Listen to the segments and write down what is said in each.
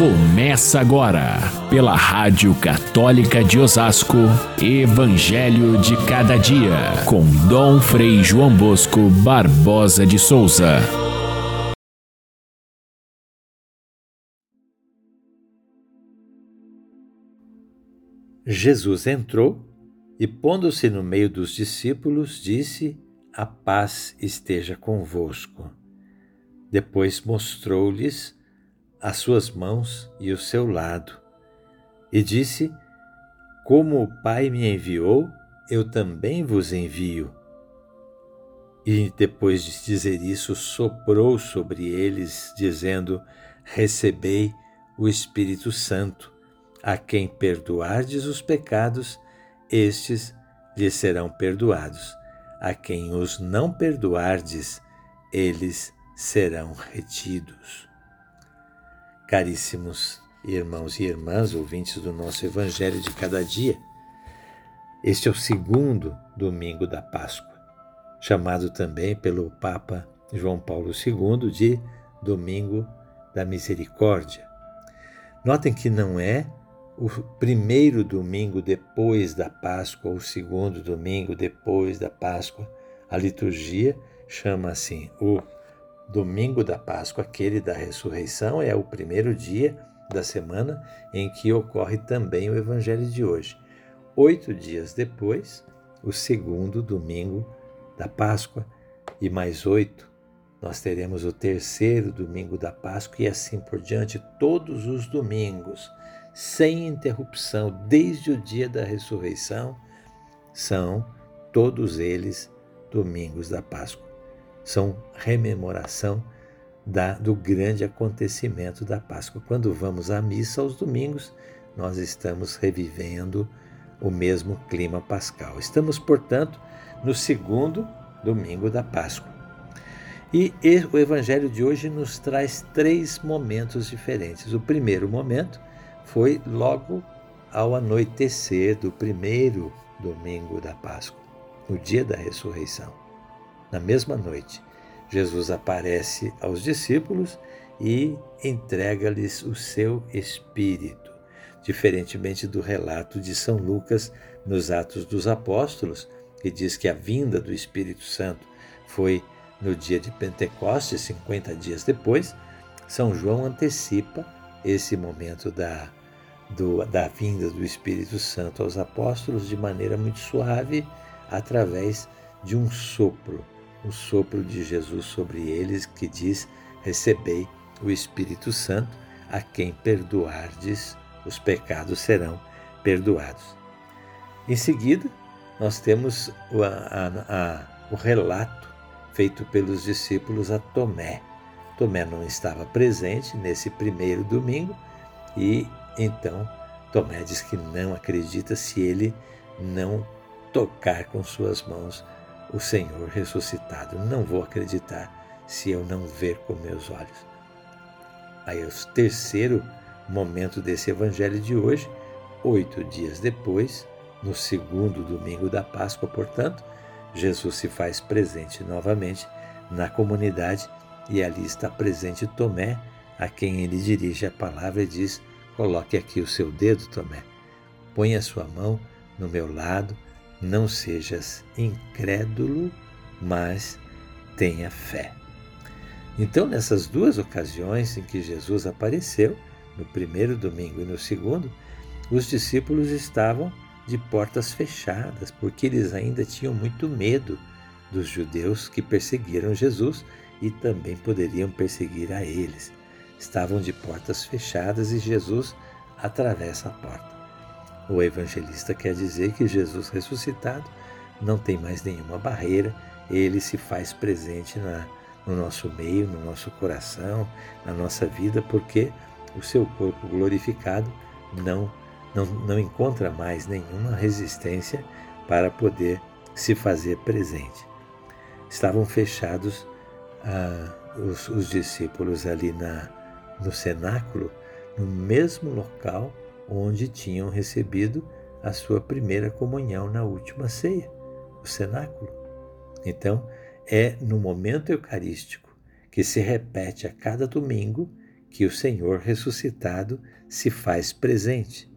Começa agora, pela Rádio Católica de Osasco, Evangelho de Cada Dia, com Dom Frei João Bosco Barbosa de Souza. Jesus entrou e, pondo-se no meio dos discípulos, disse: A paz esteja convosco. Depois mostrou-lhes as suas mãos e o seu lado, e disse: Como o Pai me enviou, eu também vos envio. E depois de dizer isso, soprou sobre eles, dizendo: Recebei o Espírito Santo. A quem perdoardes os pecados, estes lhes serão perdoados. A quem os não perdoardes, eles serão retidos. Caríssimos irmãos e irmãs, ouvintes do nosso Evangelho de cada dia, este é o segundo domingo da Páscoa, chamado também pelo Papa João Paulo II de Domingo da Misericórdia. Notem que não é o primeiro domingo depois da Páscoa, ou o segundo domingo depois da Páscoa. A liturgia chama assim o domingo da Páscoa, aquele da ressurreição, é o primeiro dia da semana em que ocorre também o Evangelho de hoje. Oito dias depois, o segundo domingo da Páscoa, e mais oito, nós teremos o terceiro domingo da Páscoa e assim por diante, todos os domingos, sem interrupção, desde o dia da ressurreição, são todos eles domingos da Páscoa são rememoração da, do grande acontecimento da Páscoa. Quando vamos à missa aos domingos, nós estamos revivendo o mesmo clima pascal. Estamos, portanto, no segundo domingo da Páscoa. E o Evangelho de hoje nos traz três momentos diferentes. O primeiro momento foi logo ao anoitecer do primeiro domingo da Páscoa, no dia da ressurreição. Na mesma noite, Jesus aparece aos discípulos e entrega-lhes o seu espírito. Diferentemente do relato de São Lucas nos Atos dos Apóstolos, que diz que a vinda do Espírito Santo foi no dia de Pentecostes, 50 dias depois, São João antecipa esse momento da, do, da vinda do Espírito Santo aos apóstolos de maneira muito suave, através de um sopro o sopro de Jesus sobre eles, que diz: Recebei o Espírito Santo, a quem perdoardes, os pecados serão perdoados. Em seguida, nós temos o, a, a, o relato feito pelos discípulos a Tomé. Tomé não estava presente nesse primeiro domingo e então Tomé diz que não acredita se ele não tocar com suas mãos o Senhor ressuscitado. Não vou acreditar se eu não ver com meus olhos. Aí, o terceiro momento desse evangelho de hoje, oito dias depois, no segundo domingo da Páscoa, portanto, Jesus se faz presente novamente na comunidade e ali está presente Tomé, a quem ele dirige a palavra e diz: Coloque aqui o seu dedo, Tomé, põe a sua mão no meu lado não sejas incrédulo, mas tenha fé. Então, nessas duas ocasiões em que Jesus apareceu, no primeiro domingo e no segundo, os discípulos estavam de portas fechadas, porque eles ainda tinham muito medo dos judeus que perseguiram Jesus e também poderiam perseguir a eles. Estavam de portas fechadas e Jesus atravessa a porta. O evangelista quer dizer que Jesus ressuscitado não tem mais nenhuma barreira, ele se faz presente na, no nosso meio, no nosso coração, na nossa vida, porque o seu corpo glorificado não, não, não encontra mais nenhuma resistência para poder se fazer presente. Estavam fechados ah, os, os discípulos ali na, no cenáculo, no mesmo local onde tinham recebido a sua primeira comunhão na última ceia, o cenáculo. Então, é no momento eucarístico que se repete a cada domingo que o Senhor ressuscitado se faz presente.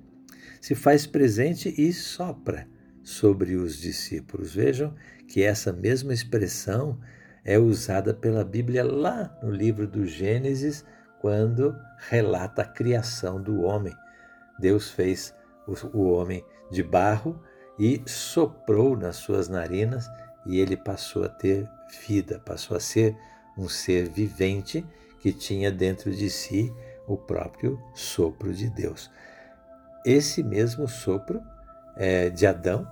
Se faz presente e sopra sobre os discípulos. Vejam que essa mesma expressão é usada pela Bíblia lá no livro do Gênesis, quando relata a criação do homem. Deus fez o homem de barro e soprou nas suas narinas e ele passou a ter vida, passou a ser um ser vivente que tinha dentro de si o próprio sopro de Deus. Esse mesmo sopro é, de Adão,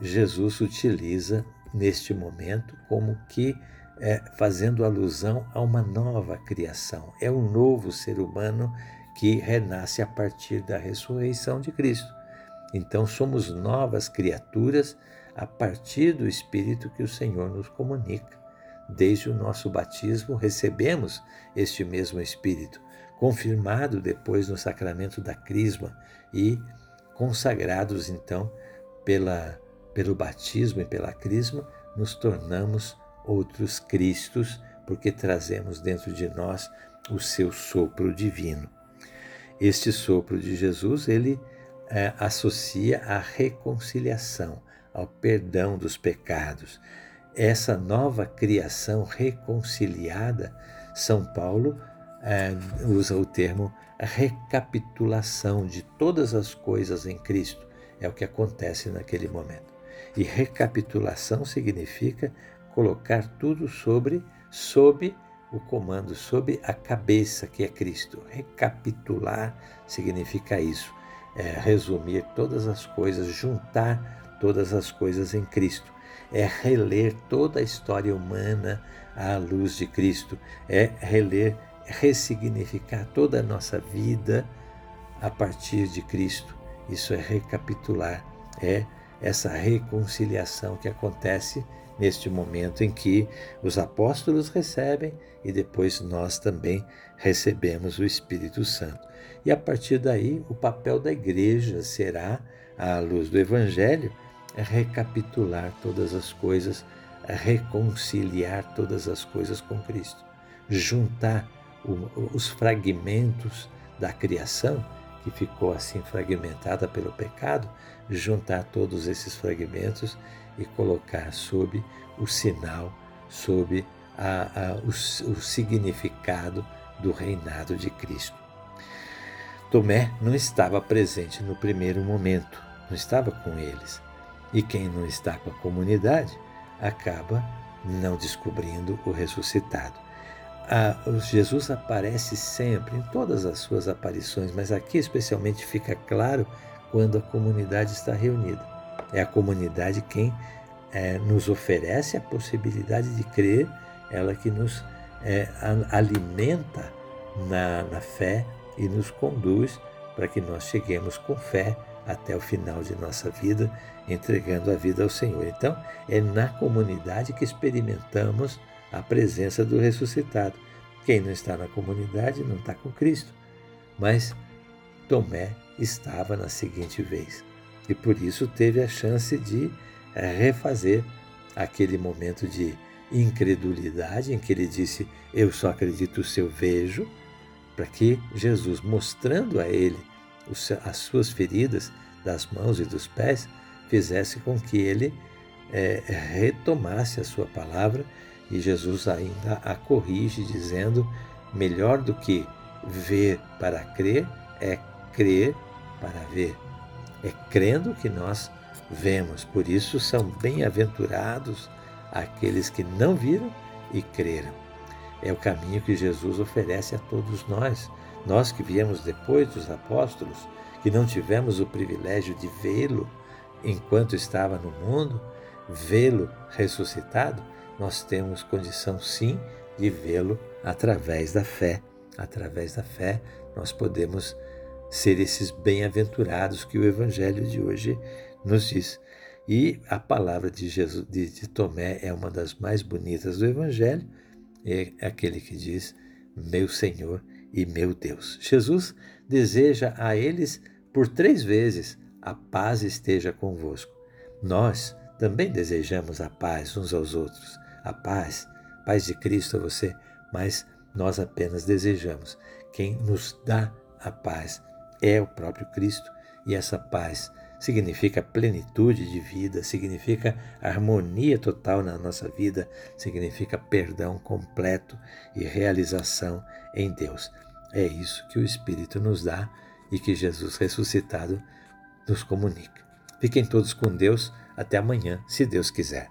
Jesus utiliza neste momento como que é, fazendo alusão a uma nova criação. É um novo ser humano que renasce a partir da ressurreição de Cristo. Então somos novas criaturas a partir do Espírito que o Senhor nos comunica. Desde o nosso batismo recebemos este mesmo Espírito, confirmado depois no sacramento da Crisma e consagrados então pela, pelo batismo e pela Crisma, nos tornamos outros Cristos, porque trazemos dentro de nós o seu sopro divino. Este sopro de Jesus, ele é, associa a reconciliação, ao perdão dos pecados. Essa nova criação reconciliada, São Paulo é, usa o termo recapitulação de todas as coisas em Cristo. É o que acontece naquele momento. E recapitulação significa colocar tudo sobre, sob o comando, sob a cabeça que é Cristo. Recapitular significa isso, é resumir todas as coisas, juntar todas as coisas em Cristo. É reler toda a história humana à luz de Cristo. É reler, ressignificar toda a nossa vida a partir de Cristo. Isso é recapitular, é essa reconciliação que acontece neste momento em que os apóstolos recebem e depois nós também recebemos o Espírito Santo. E a partir daí, o papel da igreja será, à luz do Evangelho, recapitular todas as coisas, reconciliar todas as coisas com Cristo, juntar os fragmentos da criação que ficou assim fragmentada pelo pecado, juntar todos esses fragmentos e colocar sob o sinal, sob a, a, o, o significado do reinado de Cristo. Tomé não estava presente no primeiro momento, não estava com eles. E quem não está com a comunidade acaba não descobrindo o ressuscitado. Ah, Jesus aparece sempre, em todas as suas aparições, mas aqui especialmente fica claro quando a comunidade está reunida. É a comunidade quem é, nos oferece a possibilidade de crer, ela que nos é, alimenta na, na fé e nos conduz para que nós cheguemos com fé até o final de nossa vida, entregando a vida ao Senhor. Então, é na comunidade que experimentamos a presença do ressuscitado. Quem não está na comunidade não está com Cristo. Mas Tomé estava na seguinte vez e por isso teve a chance de eh, refazer aquele momento de incredulidade em que ele disse: Eu só acredito se eu vejo, para que Jesus, mostrando a ele as suas feridas das mãos e dos pés, fizesse com que ele é, retomasse a sua palavra e Jesus ainda a corrige, dizendo: melhor do que ver para crer é crer para ver. É crendo que nós vemos. Por isso são bem-aventurados aqueles que não viram e creram. É o caminho que Jesus oferece a todos nós, nós que viemos depois dos apóstolos, que não tivemos o privilégio de vê-lo enquanto estava no mundo, vê-lo ressuscitado, nós temos condição sim de vê-lo através da fé. Através da fé, nós podemos ser esses bem-aventurados que o Evangelho de hoje nos diz. E a palavra de, Jesus, de, de Tomé é uma das mais bonitas do Evangelho, é aquele que diz: Meu Senhor e meu Deus. Jesus deseja a eles por três vezes: a paz esteja convosco. Nós também desejamos a paz uns aos outros, a paz, paz de Cristo a você, mas nós apenas desejamos quem nos dá a paz é o próprio Cristo, e essa paz significa plenitude de vida, significa harmonia total na nossa vida, significa perdão completo e realização em Deus. É isso que o Espírito nos dá e que Jesus ressuscitado nos comunica. Fiquem todos com Deus. Até amanhã, se Deus quiser.